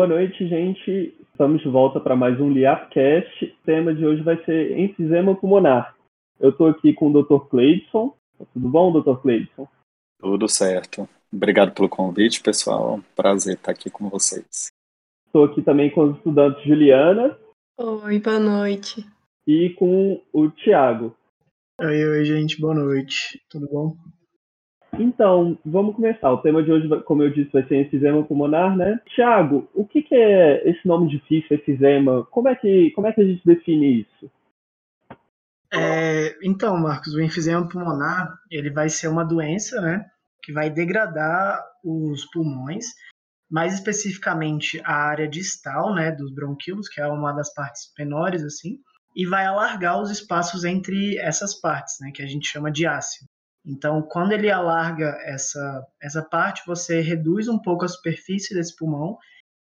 Boa noite, gente. Estamos de volta para mais um Liapcast. O tema de hoje vai ser enfisema pulmonar. Eu estou aqui com o Dr. Cleidson. Tudo bom, Dr. Cleidson? Tudo certo. Obrigado pelo convite, pessoal. Prazer estar aqui com vocês. Estou aqui também com os estudantes Juliana. Oi, boa noite. E com o Tiago. Oi, oi, gente. Boa noite. Tudo bom? Então, vamos começar. O tema de hoje, como eu disse, vai ser enfisema pulmonar, né? Tiago, o que, que, é esse nome difícil, enfisema? Como é que, como é que a gente define isso? É, então, Marcos, o enfisema pulmonar, ele vai ser uma doença, né, que vai degradar os pulmões, mais especificamente a área distal, né, dos bronquíolos, que é uma das partes menores, assim, e vai alargar os espaços entre essas partes, né, que a gente chama de ácido. Então, quando ele alarga essa, essa parte, você reduz um pouco a superfície desse pulmão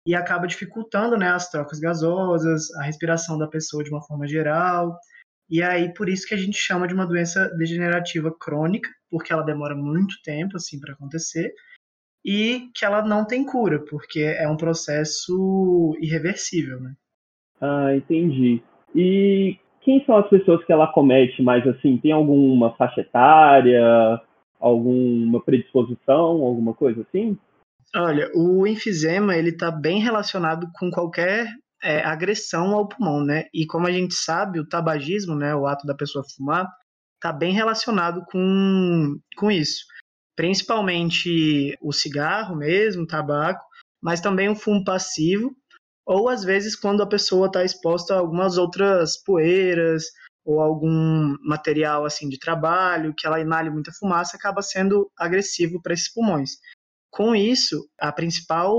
e acaba dificultando né, as trocas gasosas, a respiração da pessoa de uma forma geral. E aí, por isso que a gente chama de uma doença degenerativa crônica, porque ela demora muito tempo assim para acontecer e que ela não tem cura, porque é um processo irreversível, né? Ah, entendi. E quem são as pessoas que ela comete mais assim? Tem alguma faixa etária, alguma predisposição, alguma coisa assim? Olha, o enfisema ele está bem relacionado com qualquer é, agressão ao pulmão, né? E como a gente sabe, o tabagismo, né, o ato da pessoa fumar, está bem relacionado com, com isso. Principalmente o cigarro mesmo, o tabaco, mas também o fumo passivo ou às vezes quando a pessoa está exposta a algumas outras poeiras ou algum material assim de trabalho que ela inale muita fumaça acaba sendo agressivo para esses pulmões. Com isso, a principal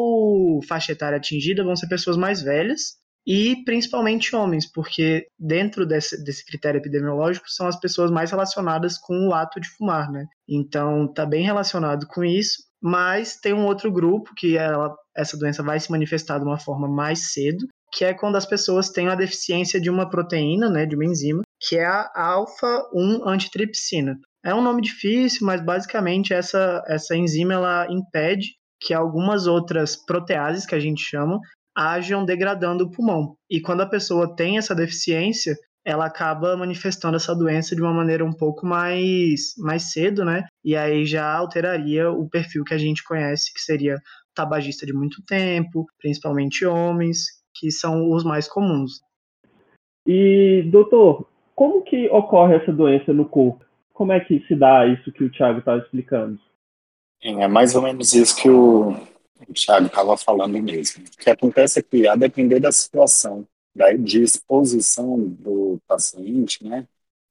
faixa etária atingida vão ser pessoas mais velhas e principalmente homens, porque dentro desse, desse critério epidemiológico são as pessoas mais relacionadas com o ato de fumar, né? Então, está bem relacionado com isso, mas tem um outro grupo que ela essa doença vai se manifestar de uma forma mais cedo, que é quando as pessoas têm a deficiência de uma proteína, né, de uma enzima, que é a alfa-1 antitripsina. É um nome difícil, mas basicamente essa, essa enzima ela impede que algumas outras proteases, que a gente chama, ajam degradando o pulmão. E quando a pessoa tem essa deficiência, ela acaba manifestando essa doença de uma maneira um pouco mais, mais cedo, né? E aí já alteraria o perfil que a gente conhece, que seria tabagista de muito tempo, principalmente homens, que são os mais comuns. E, doutor, como que ocorre essa doença no corpo? Como é que se dá isso que o Thiago estava explicando? É mais ou menos isso que o, o Thiago estava falando mesmo. O que acontece é que, a depender da situação, da, de exposição do paciente, né,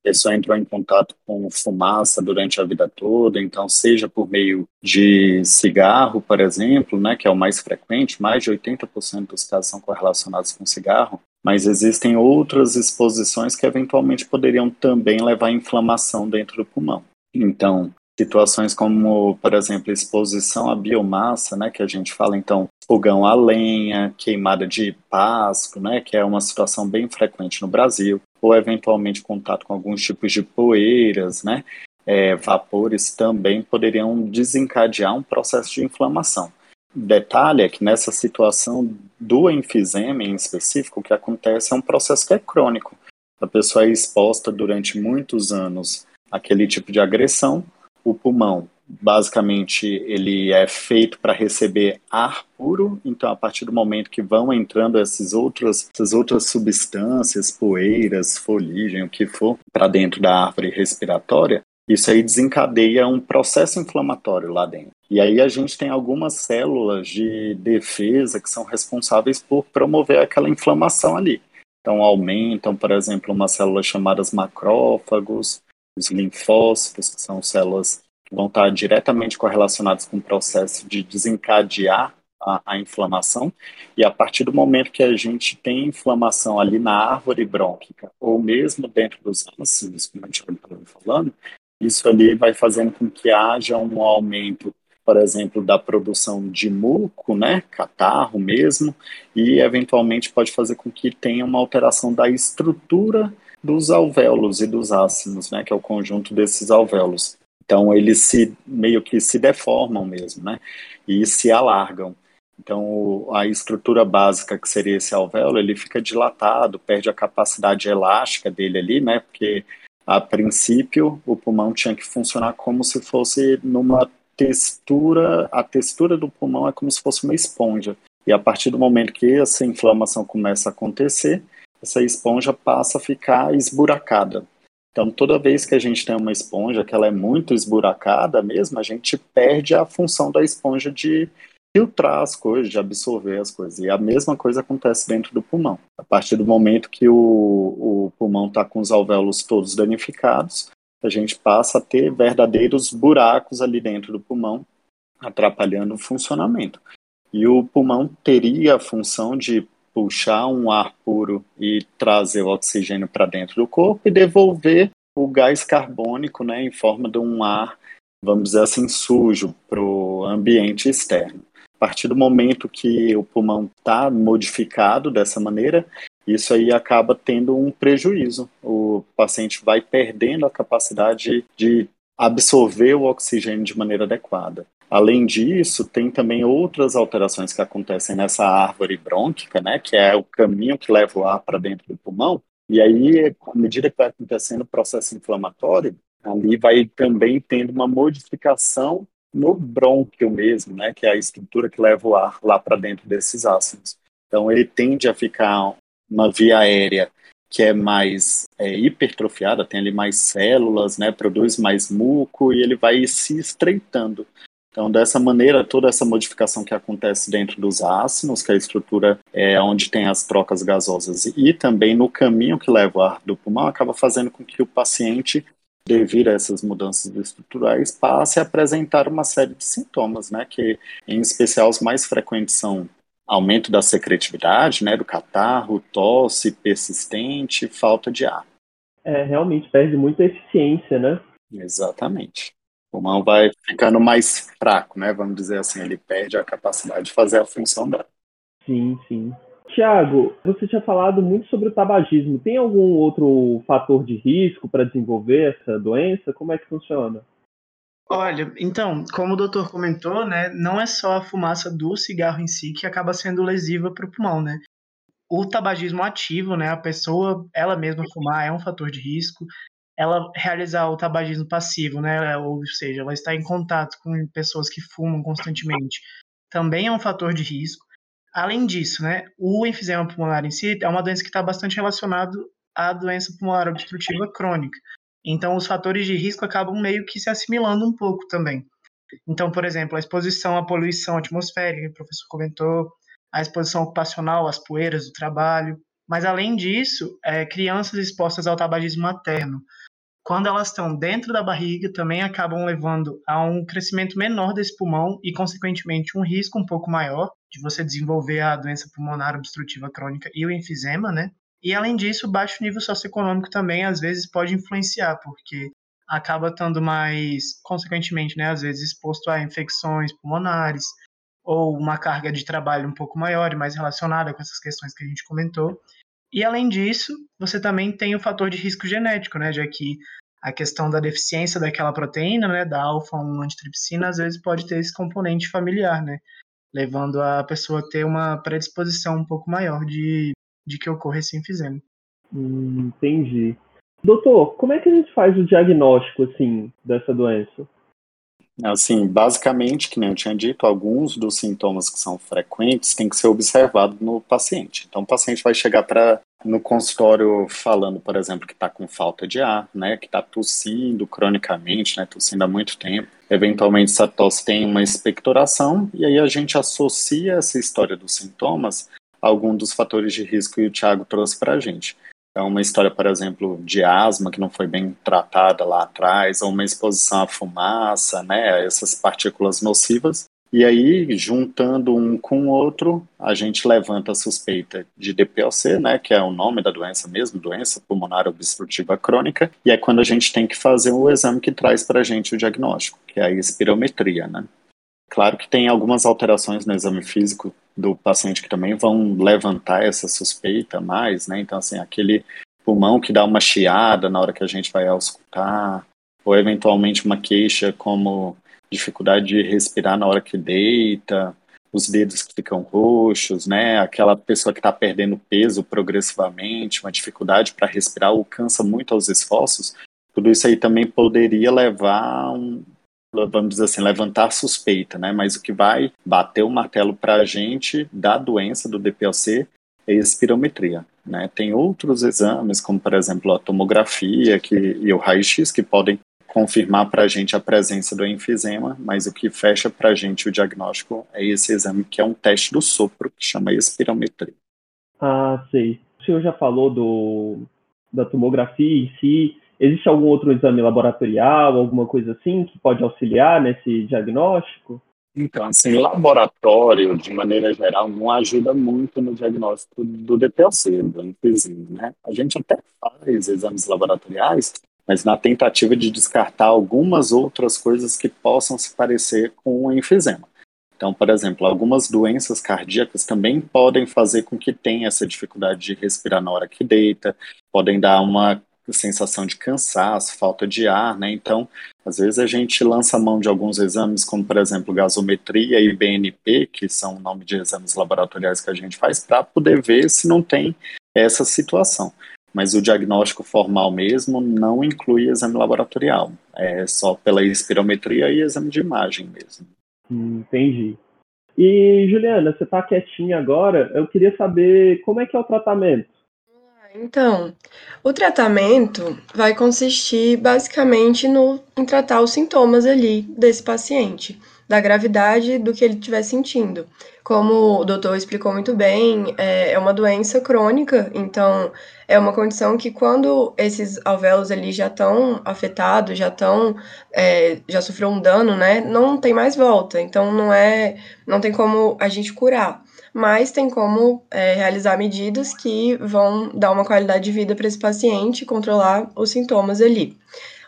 pessoa entrou em contato com fumaça durante a vida toda, então seja por meio de cigarro, por exemplo, né, que é o mais frequente, mais de 80% dos casos são correlacionados com cigarro, mas existem outras exposições que eventualmente poderiam também levar a inflamação dentro do pulmão. Então, situações como, por exemplo, exposição à biomassa, né, que a gente fala então fogão a lenha, queimada de pasto, né, que é uma situação bem frequente no Brasil, ou eventualmente contato com alguns tipos de poeiras, né, é, vapores também poderiam desencadear um processo de inflamação. Detalhe é que nessa situação do enfisema em específico, o que acontece é um processo que é crônico. A pessoa é exposta durante muitos anos àquele tipo de agressão, o pulmão basicamente ele é feito para receber ar puro, então a partir do momento que vão entrando essas outras, essas outras substâncias, poeiras, foligem, o que for, para dentro da árvore respiratória, isso aí desencadeia um processo inflamatório lá dentro. E aí a gente tem algumas células de defesa que são responsáveis por promover aquela inflamação ali. Então aumentam, por exemplo, umas células chamadas macrófagos, os linfócitos, que são células que vão estar diretamente correlacionadas com o processo de desencadear a, a, inflamação, e a partir do momento que a gente tem inflamação ali na árvore brônquica, ou mesmo dentro dos ácidos, como a gente estava falando, isso ali vai fazendo com que haja um aumento, por exemplo, da produção de muco, né, catarro mesmo, e eventualmente pode fazer com que tenha uma alteração da estrutura dos alvéolos e dos ácidos, né, que é o conjunto desses alvéolos. Então eles se meio que se deformam mesmo, né, e se alargam. Então, a estrutura básica que seria esse alvéolo, ele fica dilatado, perde a capacidade elástica dele ali, né? Porque a princípio o pulmão tinha que funcionar como se fosse numa textura, a textura do pulmão é como se fosse uma esponja. E a partir do momento que essa inflamação começa a acontecer, essa esponja passa a ficar esburacada. Então, toda vez que a gente tem uma esponja que ela é muito esburacada mesmo, a gente perde a função da esponja de filtrar as coisas, de absorver as coisas. E a mesma coisa acontece dentro do pulmão. A partir do momento que o, o pulmão está com os alvéolos todos danificados, a gente passa a ter verdadeiros buracos ali dentro do pulmão, atrapalhando o funcionamento. E o pulmão teria a função de puxar um ar puro e trazer o oxigênio para dentro do corpo e devolver o gás carbônico né, em forma de um ar, vamos dizer assim, sujo para o ambiente externo. A partir do momento que o pulmão está modificado dessa maneira, isso aí acaba tendo um prejuízo. O paciente vai perdendo a capacidade de absorver o oxigênio de maneira adequada. Além disso, tem também outras alterações que acontecem nessa árvore brônquica, né, que é o caminho que leva o ar para dentro do pulmão. E aí, à medida que vai acontecendo o processo inflamatório, ali vai também tendo uma modificação no brônquio mesmo, né, que é a estrutura que leva o ar lá para dentro desses ácidos. Então, ele tende a ficar uma via aérea que é mais é, hipertrofiada, tem ali mais células, né, produz mais muco e ele vai se estreitando. Então, dessa maneira, toda essa modificação que acontece dentro dos ácidos, que é a estrutura é onde tem as trocas gasosas, e também no caminho que leva o ar do pulmão, acaba fazendo com que o paciente, devido a essas mudanças estruturais, passe a apresentar uma série de sintomas, né, que em especial os mais frequentes são aumento da secretividade, né, do catarro, tosse persistente, falta de ar. É, realmente perde muita eficiência, né? Exatamente. O pulmão vai ficando mais fraco, né? Vamos dizer assim, ele perde a capacidade de fazer a função dela. Sim, sim. Tiago, você tinha falado muito sobre o tabagismo. Tem algum outro fator de risco para desenvolver essa doença? Como é que funciona? Olha, então, como o doutor comentou, né, não é só a fumaça do cigarro em si que acaba sendo lesiva para o pulmão, né? O tabagismo ativo, né, a pessoa ela mesma fumar é um fator de risco. Ela realizar o tabagismo passivo, né, ou seja, ela estar em contato com pessoas que fumam constantemente, também é um fator de risco. Além disso, né, o enfisema pulmonar em si é uma doença que está bastante relacionado à doença pulmonar obstrutiva crônica. Então, os fatores de risco acabam meio que se assimilando um pouco também. Então, por exemplo, a exposição à poluição atmosférica, que o professor comentou, a exposição ocupacional às poeiras do trabalho. Mas, além disso, é, crianças expostas ao tabagismo materno, quando elas estão dentro da barriga, também acabam levando a um crescimento menor desse pulmão e, consequentemente, um risco um pouco maior de você desenvolver a doença pulmonar obstrutiva crônica e o enfisema, né? E além disso, baixo nível socioeconômico também às vezes pode influenciar, porque acaba estando mais, consequentemente, né, às vezes exposto a infecções pulmonares ou uma carga de trabalho um pouco maior e mais relacionada com essas questões que a gente comentou. E além disso, você também tem o fator de risco genético, né, já que a questão da deficiência daquela proteína, né, da alfa-1 antitripsina, às vezes pode ter esse componente familiar, né, levando a pessoa a ter uma predisposição um pouco maior de de que ocorra esse enfisema. Hum, entendi. Doutor, como é que a gente faz o diagnóstico, assim, dessa doença? Assim, basicamente, que nem eu tinha dito, alguns dos sintomas que são frequentes têm que ser observados no paciente. Então, o paciente vai chegar para no consultório falando, por exemplo, que está com falta de ar, né, que está tossindo cronicamente, né, tossindo há muito tempo. Eventualmente, essa tosse tem uma expectoração e aí a gente associa essa história dos sintomas algum dos fatores de risco que o Thiago trouxe para a gente. Então, uma história, por exemplo, de asma que não foi bem tratada lá atrás, ou uma exposição à fumaça, né, essas partículas nocivas. E aí, juntando um com o outro, a gente levanta a suspeita de DPOC, né, que é o nome da doença mesmo, doença pulmonar obstrutiva crônica, e é quando a gente tem que fazer o exame que traz para a gente o diagnóstico, que é a espirometria, né. Claro que tem algumas alterações no exame físico do paciente que também vão levantar essa suspeita mais, né? Então, assim, aquele pulmão que dá uma chiada na hora que a gente vai auscultar, ou eventualmente uma queixa como dificuldade de respirar na hora que deita, os dedos que ficam roxos, né? Aquela pessoa que está perdendo peso progressivamente, uma dificuldade para respirar ou cansa muito aos esforços, tudo isso aí também poderia levar um, vamos dizer assim, levantar suspeita, né? Mas o que vai bater o martelo para a gente da doença do DPOC é a espirometria. Né? Tem outros exames, como por exemplo a tomografia que, e o raio-x, que podem confirmar para a gente a presença do enfisema, mas o que fecha para a gente o diagnóstico é esse exame que é um teste do sopro, que chama espirometria. Ah, sei. O senhor já falou do, da tomografia em si. Existe algum outro exame laboratorial, alguma coisa assim, que pode auxiliar nesse diagnóstico? Então, assim, laboratório, de maneira geral, não ajuda muito no diagnóstico do DPLC, do enfisema, né? A gente até faz exames laboratoriais, mas na tentativa de descartar algumas outras coisas que possam se parecer com o enfisema. Então, por exemplo, algumas doenças cardíacas também podem fazer com que tenha essa dificuldade de respirar na hora que deita, podem dar uma sensação de cansaço, falta de ar, né? Então, às vezes a gente lança mão de alguns exames, como por exemplo gasometria e BNP, que são o nome de exames laboratoriais que a gente faz, para poder ver se não tem essa situação mas o diagnóstico formal mesmo não inclui exame laboratorial, é só pela espirometria e exame de imagem mesmo. Entendi. E Juliana, você está quietinha agora, eu queria saber como é que é o tratamento. Então, o tratamento vai consistir basicamente no, em tratar os sintomas ali desse paciente, da gravidade do que ele estiver sentindo. Como o doutor explicou muito bem, é, é uma doença crônica, então é uma condição que quando esses alvéolos ali já estão afetados, já estão, é, já sofreu um dano, né, não tem mais volta. Então não é, não tem como a gente curar, mas tem como é, realizar medidas que vão dar uma qualidade de vida para esse paciente, controlar os sintomas ali.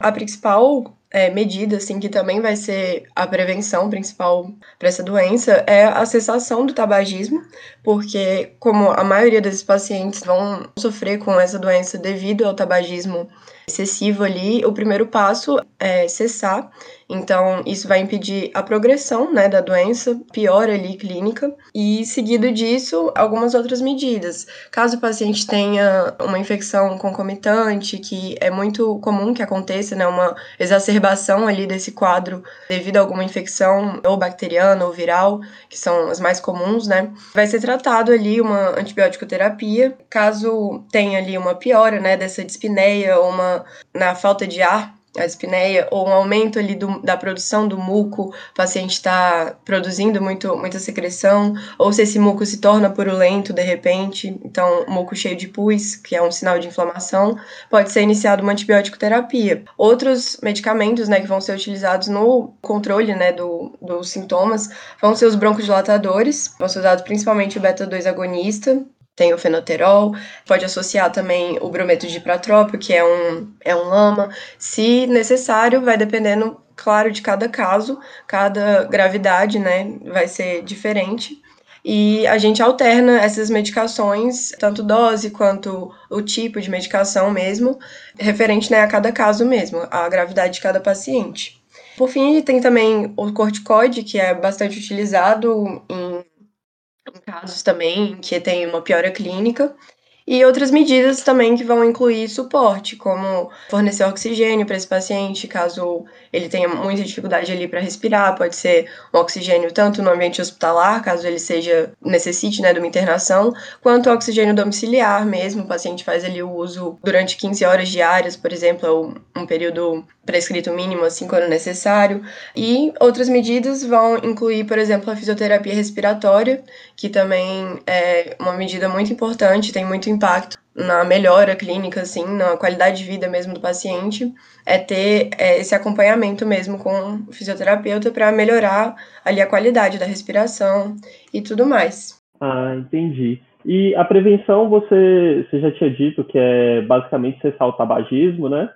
A principal é, medida, assim, que também vai ser a prevenção principal para essa doença, é a cessação do tabagismo, porque como a maioria desses pacientes vão sofrer com essa doença devido ao tabagismo excessivo ali, o primeiro passo é cessar. Então, isso vai impedir a progressão né, da doença, pior ali clínica, e seguido disso, algumas outras medidas. Caso o paciente tenha uma infecção concomitante, que é muito comum que aconteça, né, uma exacerbação ali desse quadro devido a alguma infecção, ou bacteriana ou viral, que são as mais comuns, né, vai ser tratado ali uma antibiótico terapia. Caso tenha ali uma piora, né, dessa dispneia ou uma na falta de ar, a dispneia, ou um aumento ali do, da produção do muco, o paciente está produzindo muito, muita secreção, ou se esse muco se torna purulento de repente, então muco cheio de pus, que é um sinal de inflamação, pode ser iniciado uma antibiótico terapia. Outros medicamentos, né, que vão ser utilizados no controle, né, do, dos sintomas, vão ser os broncodilatadores, vão ser usados principalmente o beta-2 agonista, tem o fenoterol, pode associar também o brometo de que é um, é um lama. Se necessário, vai dependendo, claro, de cada caso, cada gravidade, né, vai ser diferente. E a gente alterna essas medicações, tanto dose quanto o tipo de medicação mesmo, referente né, a cada caso mesmo, a gravidade de cada paciente. Por fim, tem também o corticoide, que é bastante utilizado em casos também que tem uma piora clínica. E outras medidas também que vão incluir suporte, como fornecer oxigênio para esse paciente, caso ele tenha muita dificuldade ali para respirar, pode ser um oxigênio tanto no ambiente hospitalar, caso ele seja necessite, né, de uma internação, quanto oxigênio domiciliar mesmo, o paciente faz ali o uso durante 15 horas diárias, por exemplo, ou um período prescrito mínimo, assim, quando necessário. E outras medidas vão incluir, por exemplo, a fisioterapia respiratória, que também é uma medida muito importante, tem muito impacto na melhora clínica, assim, na qualidade de vida mesmo do paciente, é ter é, esse acompanhamento mesmo com o fisioterapeuta para melhorar ali a qualidade da respiração e tudo mais. Ah, entendi. E a prevenção, você, você já tinha dito que é basicamente cessar o tabagismo, né?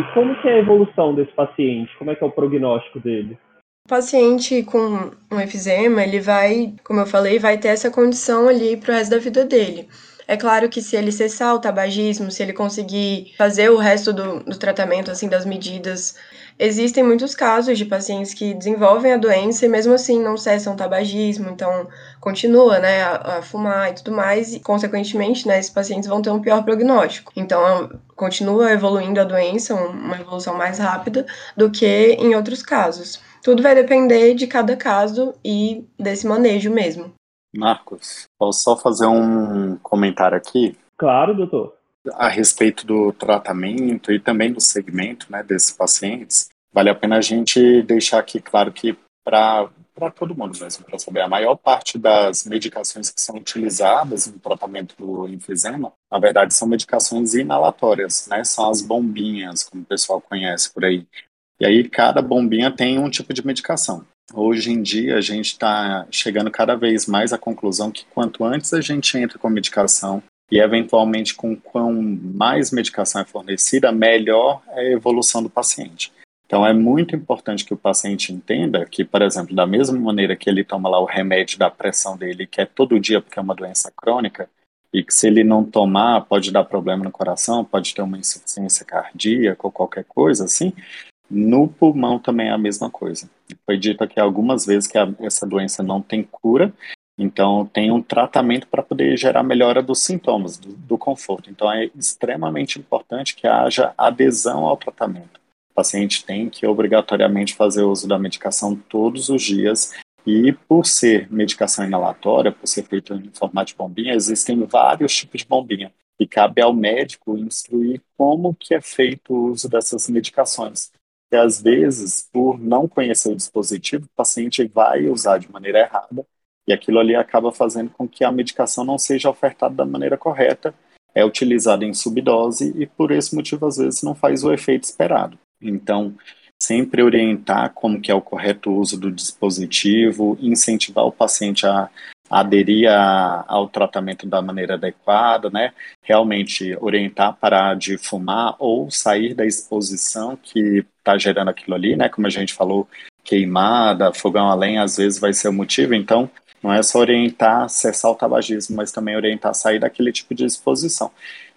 E como que é a evolução desse paciente? Como é que é o prognóstico dele? O paciente com um efizema, ele vai, como eu falei, vai ter essa condição ali para o resto da vida dele. É claro que se ele cessar o tabagismo, se ele conseguir fazer o resto do, do tratamento, assim, das medidas Existem muitos casos de pacientes que desenvolvem a doença e mesmo assim não cessam o tabagismo, então continua, né, a, a, fumar e tudo mais, e consequentemente, né, esses pacientes vão ter um pior prognóstico. Então, continua evoluindo a doença, uma evolução mais rápida do que em outros casos. Tudo vai depender de cada caso e desse manejo mesmo. Marcos, posso só fazer um comentário aqui? Claro, doutor a respeito do tratamento e também do segmento né, desses pacientes, vale a pena a gente deixar aqui claro que para todo mundo mesmo, para saber. A maior parte das medicações que são utilizadas no tratamento do enfisema, na verdade, são medicações inalatórias, né? São as bombinhas, como o pessoal conhece por aí. E aí, cada bombinha tem um tipo de medicação. Hoje em dia, a gente está chegando cada vez mais à conclusão que quanto antes a gente entra com medicação, e eventualmente com quanto mais medicação é fornecida, melhor é a evolução do paciente. Então é muito importante que o paciente entenda que, por exemplo, da mesma maneira que ele toma lá o remédio da pressão dele, que é todo dia porque é uma doença crônica, e que se ele não tomar pode dar problema no coração, pode ter uma insuficiência cardíaca ou qualquer coisa assim, no pulmão também é a mesma coisa. Foi dito aqui algumas vezes que a, essa doença não tem cura então, tem um tratamento para poder gerar melhora dos sintomas, do, do, conforto. Então, é extremamente importante que haja adesão ao tratamento. O paciente tem que obrigatoriamente fazer uso da medicação todos os dias. E, por ser medicação inalatória, por ser feita em formato de bombinha, existem vários tipos de bombinha. E cabe ao médico instruir como que é feito o uso dessas medicações. E, às vezes, por não conhecer o dispositivo, o paciente vai usar de maneira errada e aquilo ali acaba fazendo com que a medicação não seja ofertada da maneira correta, é utilizada em subdose e por esse motivo às vezes não faz o efeito esperado. Então, sempre orientar como que é o correto uso do dispositivo, incentivar o paciente a aderir a, ao tratamento da maneira adequada, né? Realmente orientar parar de fumar ou sair da exposição que está gerando aquilo ali, né? Como a gente falou, queimada, fogão a lenha, às vezes vai ser o motivo. Então, não é só orientar cessar o tabagismo, mas também orientar sair daquele tipo de exposição.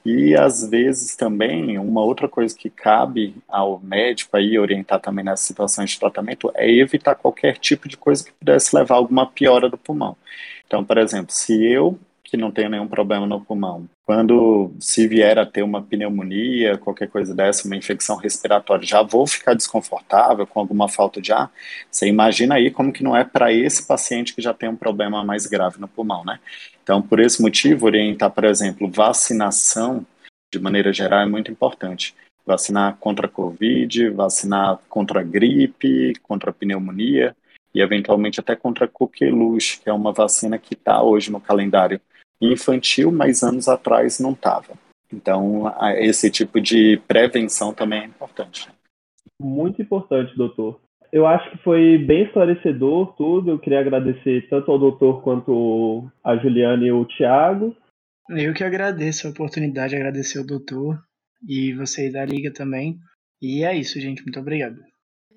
E às vezes também, uma outra coisa que cabe ao médico aí orientar também nessas situações de tratamento é evitar qualquer tipo de coisa que pudesse levar a alguma piora do pulmão. Então, por exemplo, se eu que não tenho nenhum problema no pulmão. Quando se vier a ter uma pneumonia, qualquer coisa dessa, uma infecção respiratória, já vou ficar desconfortável com alguma falta de ar. Você imagina aí como que não é para esse paciente que já tem um problema mais grave no pulmão, né? Então, por esse motivo, orientar, por exemplo, vacinação de maneira geral é muito importante. Vacinar contra a Covid, vacinar contra a gripe, contra a pneumonia e eventualmente até contra a coqueluche, que é uma vacina que está hoje no calendário infantil, mas anos atrás não estava. Então, esse tipo de prevenção também é importante. Muito importante, doutor. Eu acho que foi bem esclarecedor tudo. Eu queria agradecer tanto ao doutor quanto a Juliana e o Tiago. Eu que agradeço a oportunidade, agradecer ao doutor e vocês da Liga também. E é isso, gente. Muito obrigado.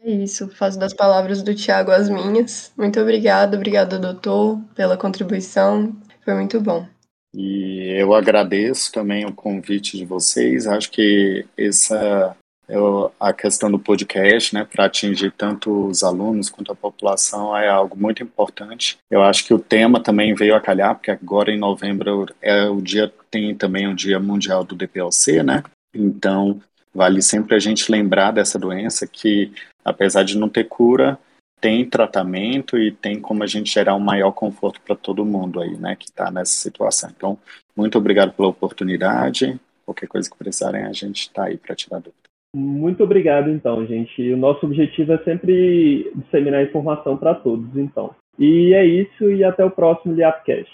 É isso. Faço das palavras do Tiago as minhas. Muito obrigado. Obrigada, doutor, pela contribuição. Foi muito bom. E eu agradeço também o convite de vocês. Acho que essa eu, a questão do podcast, né, para atingir tanto os alunos quanto a população é algo muito importante. Eu acho que o tema também veio a calhar, porque agora em novembro é o dia tem também o Dia Mundial do DPLC, né? Então vale sempre a gente lembrar dessa doença que apesar de não ter cura, tem tratamento e tem como a gente gerar um maior conforto para todo mundo aí, né, que está nessa situação. Então, muito obrigado pela oportunidade. Qualquer coisa que precisarem, a gente está aí para tirar dúvida. Muito obrigado, então, gente. O nosso objetivo é sempre disseminar informação para todos, então. E é isso, e até o próximo Liapcast.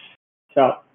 Tchau.